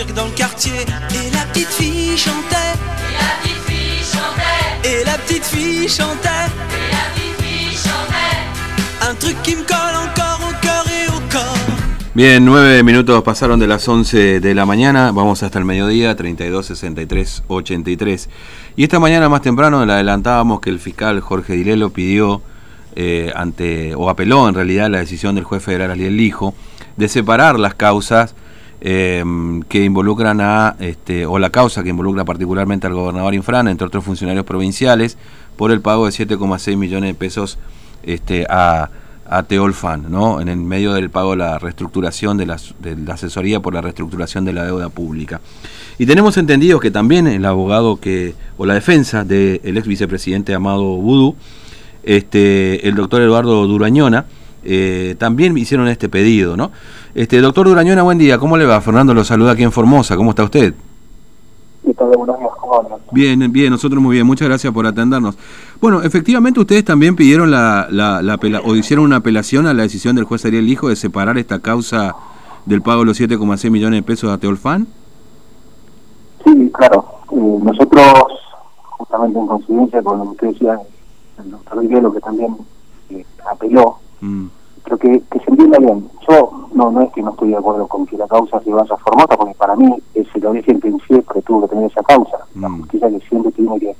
cirque dans le quartier. Et la petite fille chantait. Et la petite fille chantait. Et la petite fille chantait. Et la petite fille chantait. Un truc qui me colle encore au cœur et au corps. Bien, nueve minutos pasaron de las 11 de la mañana, vamos hasta el mediodía, 32, 63, 83. Y esta mañana más temprano le adelantábamos que el fiscal Jorge Dilelo pidió eh, ante, o apeló en realidad la decisión del juez federal Ariel Lijo de separar las causas eh, que involucran a, este, o la causa que involucra particularmente al gobernador Infran, entre otros funcionarios provinciales, por el pago de 7,6 millones de pesos este, a, a Teolfan, ¿no? en el medio del pago de la reestructuración de la asesoría por la reestructuración de la deuda pública. Y tenemos entendido que también el abogado que, o la defensa del ex vicepresidente Amado Vudú, este, el doctor Eduardo Durañona, eh, también hicieron este pedido, ¿no? Este, doctor Durañona, buen día, ¿cómo le va? Fernando lo saluda aquí en Formosa, ¿cómo está usted? Bien, bien, nosotros muy bien, muchas gracias por atendernos. Bueno, efectivamente ustedes también pidieron la, la, la o hicieron una apelación a la decisión del juez Ariel Lijo de separar esta causa del pago de los 7,6 millones de pesos a Teolfan. Sí, claro. Eh, nosotros, justamente en coincidencia con lo que decía, el doctor Rivero, que también eh, apeló, Mm, creo que, que se entienda bien. Yo no no es que no estoy de acuerdo con que la causa se vaya a Formosa, porque para mí es el origen que siempre tuvo que tener esa causa. La Mm. justicia que siempre tiene que,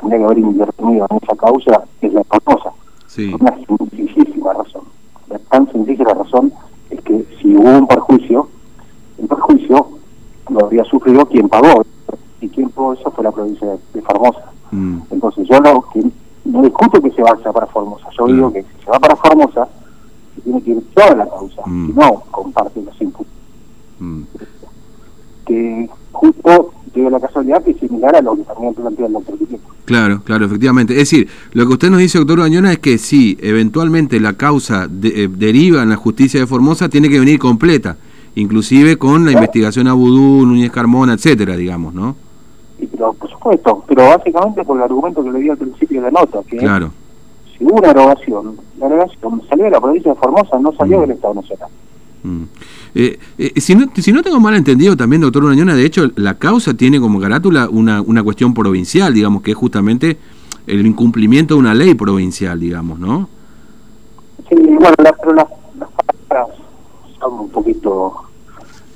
tendría que haber intervenido en esa causa es la Formosa. sí, una sencillísima razón. La tan sencilla la razón es que si hubo un perjuicio, el perjuicio lo habría sufrido quien pagó. Y quien pagó eso fue la provincia de, de Formosa. mm, Entonces yo no, que, no discuto que se vaya para Formosa. Yo Claro. digo que si se va para Formosa, tiene que ir toda la causa. Mm. No comparte los inputs. mm. Que justo dio la casualidad que es similar a lo que también plantea el doctor. Claro, claro, efectivamente. Es decir, lo que usted nos dice, doctor Bañona, es que si eventualmente la causa de- eh, deriva en la justicia de Formosa, tiene que venir completa, inclusive con la investigación a Vudú, Núñez Carmona, etcétera, digamos, ¿no? Y, pero, por supuesto, pero básicamente por el argumento que le di al principio de la nota, que Claro. Si hubo una erogación, la erogación salió de la provincia de Formosa, no salió Mm. del Estado Nacional. Mm. Eh, eh, si, no, si no tengo mal entendido también, doctor Urañona, de hecho, la causa tiene como carátula una, una cuestión provincial, digamos, que es justamente el incumplimiento de una ley provincial, digamos, ¿no? Sí, bueno, la- pero las, las palabras son un poquito,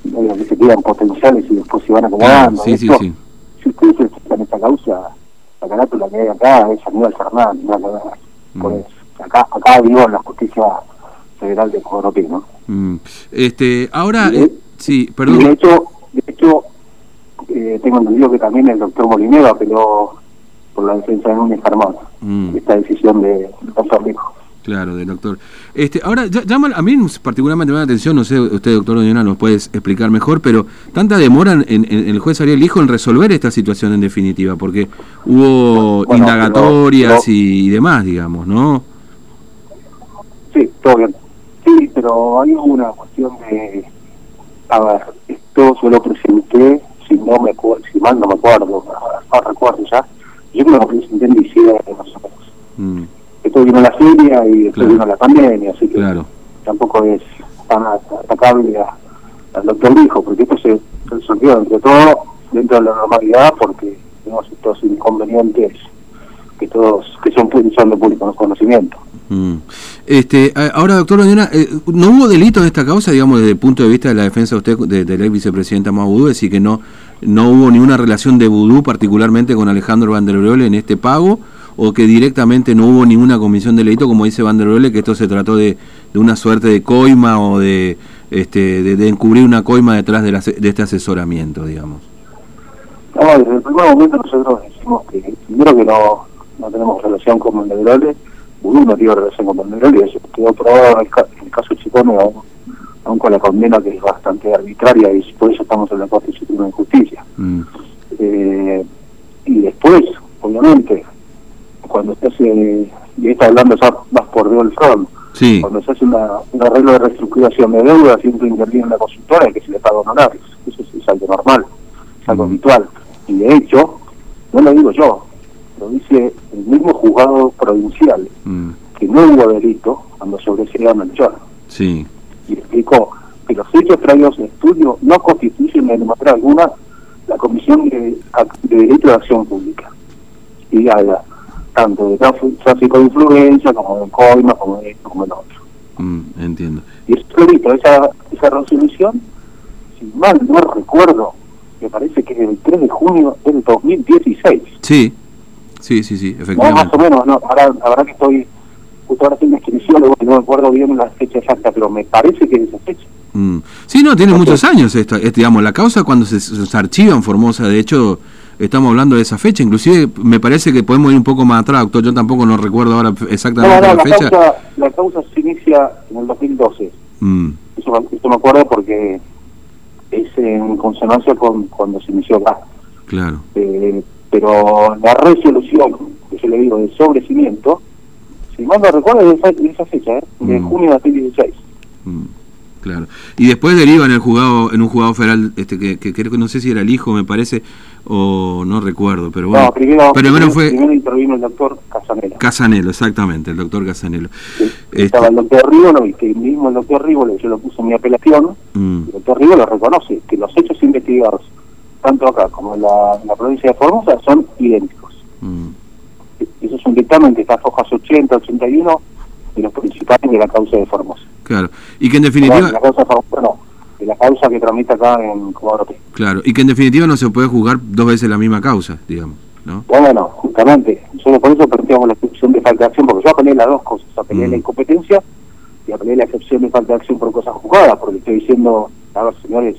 medio que se quedan potenciales y después se van acomodando. sí, sí, Esto, sí. Si ustedes fijan esta causa, la carátula que hay acá es Aníbal Fernández, no, no, no. Por Mm. eso. Acá, acá vivo en la justicia federal de Coropí, ¿no? Mm. Este, ahora, Y- eh, sí, Y de perdón. hecho, de hecho eh, tengo entendido que también el doctor Molinero apeló por la defensa de Núñez Carmona, Mm. esta decisión de doctor Rico. Claro, del doctor. Este, ahora, ya- llama, a mí particularmente me da la atención, no sé, usted, doctor Doñona, nos puede explicar mejor, pero tanta demora en, en- en el juez Ariel Hijo en resolver esta situación en definitiva, porque hubo Bueno, indagatorias pero- y, demás, digamos, ¿no? Sí, todo bien. Sí, pero hay una cuestión de... A ver, esto yo lo presenté, si no me si mal no me acuerdo, no, no recuerdo ya, yo me lo presenté en diciembre o menos. Mm, Después vino la feria y después Claro. vino la pandemia, así que claro. tampoco es tan atacable al doctor Rijo, porque esto se resolvió entre todo dentro de la normalidad porque tenemos estos inconvenientes que todos que son, son de público conocimiento. Mm. Este, ahora, doctor Doñona, eh, ¿no hubo delito en esta causa, digamos, desde el punto de vista de la defensa de usted, de- del ex vicepresidente Amado Vudú, es decir, que no, no hubo ninguna relación de Vudú particularmente con Alejandro Van der Breule en este pago, o que directamente no hubo ninguna comisión de delito, como dice Van der que esto se trató de, de una suerte de coima o de, este, de, de encubrir una coima detrás de, la- de este asesoramiento, digamos. No, desde el primer momento nosotros decimos que primero que no, no tenemos relación con Mendebrole, Vudú no tiene relación con Mendebrole, eso quedó probado en el, ca- en el caso Chicone, aún, aún con la condena que es bastante arbitraria y por eso estamos en la Corte Suprema de Justicia. Mm, Eh, y después, obviamente, cuando se hace, y está hablando ya más por Deol Front, Sí, cuando se hace una, un arreglo de reestructuración de deuda, siempre interviene una consultora y que se le paga honorarios. Eso es, es algo normal, es algo Mm. habitual. Y de hecho, no lo digo yo, lo dice el mismo juzgado provincial, mm, que no hubo delito cuando sobreseía Melchor. sí, Y explicó que los hechos traídos en estudio no constituyen de manera alguna la Comisión de, de Derecho de Acción Pública. Y habla tanto de tráfico de influencia como de coima, como de esto, como de lo otro. Mm, entiendo. Y es clarito, esa, esa resolución, si mal no recuerdo, me parece que es el 3 de junio del 2016. Sí, sí, sí, sí, No, más efectivamente. o menos, no, ahora, la verdad que estoy, justo ahora estoy inscripción, no me acuerdo bien la fecha exacta, pero me parece que es esa fecha. Mm. Sí, no, tiene Ok. muchos años esta, este, digamos, la causa cuando se, se archiva en Formosa, de hecho, estamos hablando de esa fecha, inclusive me parece que podemos ir un poco más atrás, doctor, yo tampoco no recuerdo ahora No, exactamente no, la la fecha. causa, la causa se inicia en el 2012. Mm, Eso, me- eso me acuerdo porque es en consonancia con cuando se inició acá. claro. Eh, pero la resolución, que yo le digo, de sobrecimiento, si mal no recuerdo, es de esa, de esa fecha, ¿eh? de Mm. junio de 2016. Mm, Claro. Y después deriva en el juzgado, en un juzgado federal, este que, que que no sé si era el hijo, me parece, o no recuerdo, pero bueno. no, primero, pero primero fue primero intervino el doctor Casanela. Casanelo, exactamente, el doctor Casanelo. que Este- Estaba el doctor Rívolo y que mismo el doctor Rívolo, yo lo puse en mi apelación, Mm, el doctor Rívolo reconoce que los hechos investigados, tanto acá como en la, en la provincia de Formosa, son idénticos. mm, Eso es un dictamen que está en hojas 80, 81 de los principales de la causa de Formosa. Claro. Y que en definitiva, de la causa de la causa que tramita acá en Comodoro claro, y que en definitiva no se puede juzgar dos veces la misma causa, digamos, ¿no? Bueno, justamente, solo por eso planteamos la excepción de falta de acción, porque yo apelé las dos cosas, apelé Mm. la incompetencia y apelé la excepción de falta de acción por cosas juzgadas, porque estoy diciendo, a ver, señores,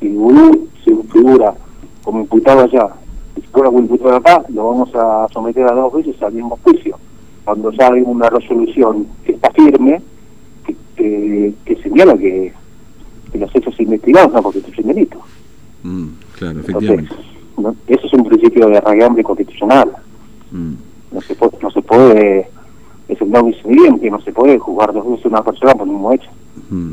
si Vudú se figura como imputado allá, y si fuera como imputado acá, lo vamos a someter a dos veces al mismo juicio. Cuando ya hay una resolución que está firme, que, que, que señala que, que los hechos investigados no constituyen delito. Mm, claro, Entonces, efectivamente. ¿no? eso es un principio de arraigambre constitucional. Mm, No se puede, no se puede es el no que no se puede juzgar dos veces a una persona por el mismo hecho. mm.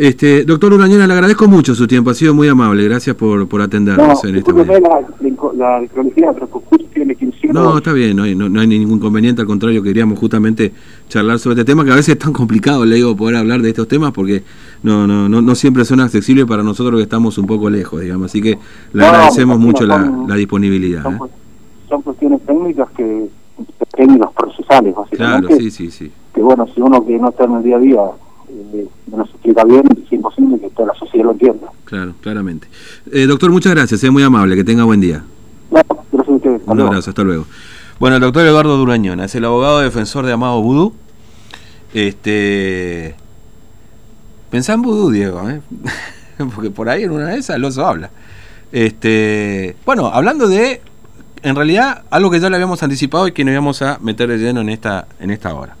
Este, doctor Urañona, le agradezco mucho su tiempo, ha sido muy amable, gracias por, por No, atendernos en este momento. la, la, 15 No, está bien, no hay, no, no hay ningún inconveniente, al contrario, queríamos justamente charlar sobre este tema, que a veces es tan complicado, le digo, poder hablar de estos temas, porque no, no, no, no siempre son accesibles para nosotros que estamos un poco lejos, digamos, así que le No, agradecemos mucho la, imagino, la disponibilidad. son, ¿eh? son cuestiones técnicas que técnicas procesales Claro, básicamente sí, sí, sí. que bueno si uno que no está en el día a día eh, no se explica bien es imposible que toda la sociedad lo entienda Claro, claramente. Eh, doctor, muchas gracias, es muy amable, que tenga buen día. gracias a ustedes Un abrazo, hasta luego. Bueno, el doctor Eduardo Durañona es el abogado defensor de Amado Vudú. Este. Pensá en Vudú, Diego, ¿eh? porque por ahí en una de esas el oso habla. Este. Bueno, hablando de. En realidad, algo que ya le habíamos anticipado y que nos íbamos a meter de lleno en esta, en esta hora.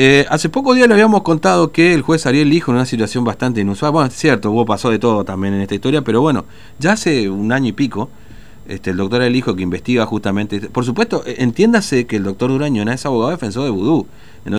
Eh, hace pocos días le habíamos contado que el juez Ariel Lijo en una situación bastante inusual. Bueno, es cierto, hubo pasó de todo también en esta historia, pero bueno, ya hace un año y pico, este, el doctor El Hijo que investiga justamente. Por supuesto, eh, entiéndase que el doctor Durañona es abogado defensor de Vudú.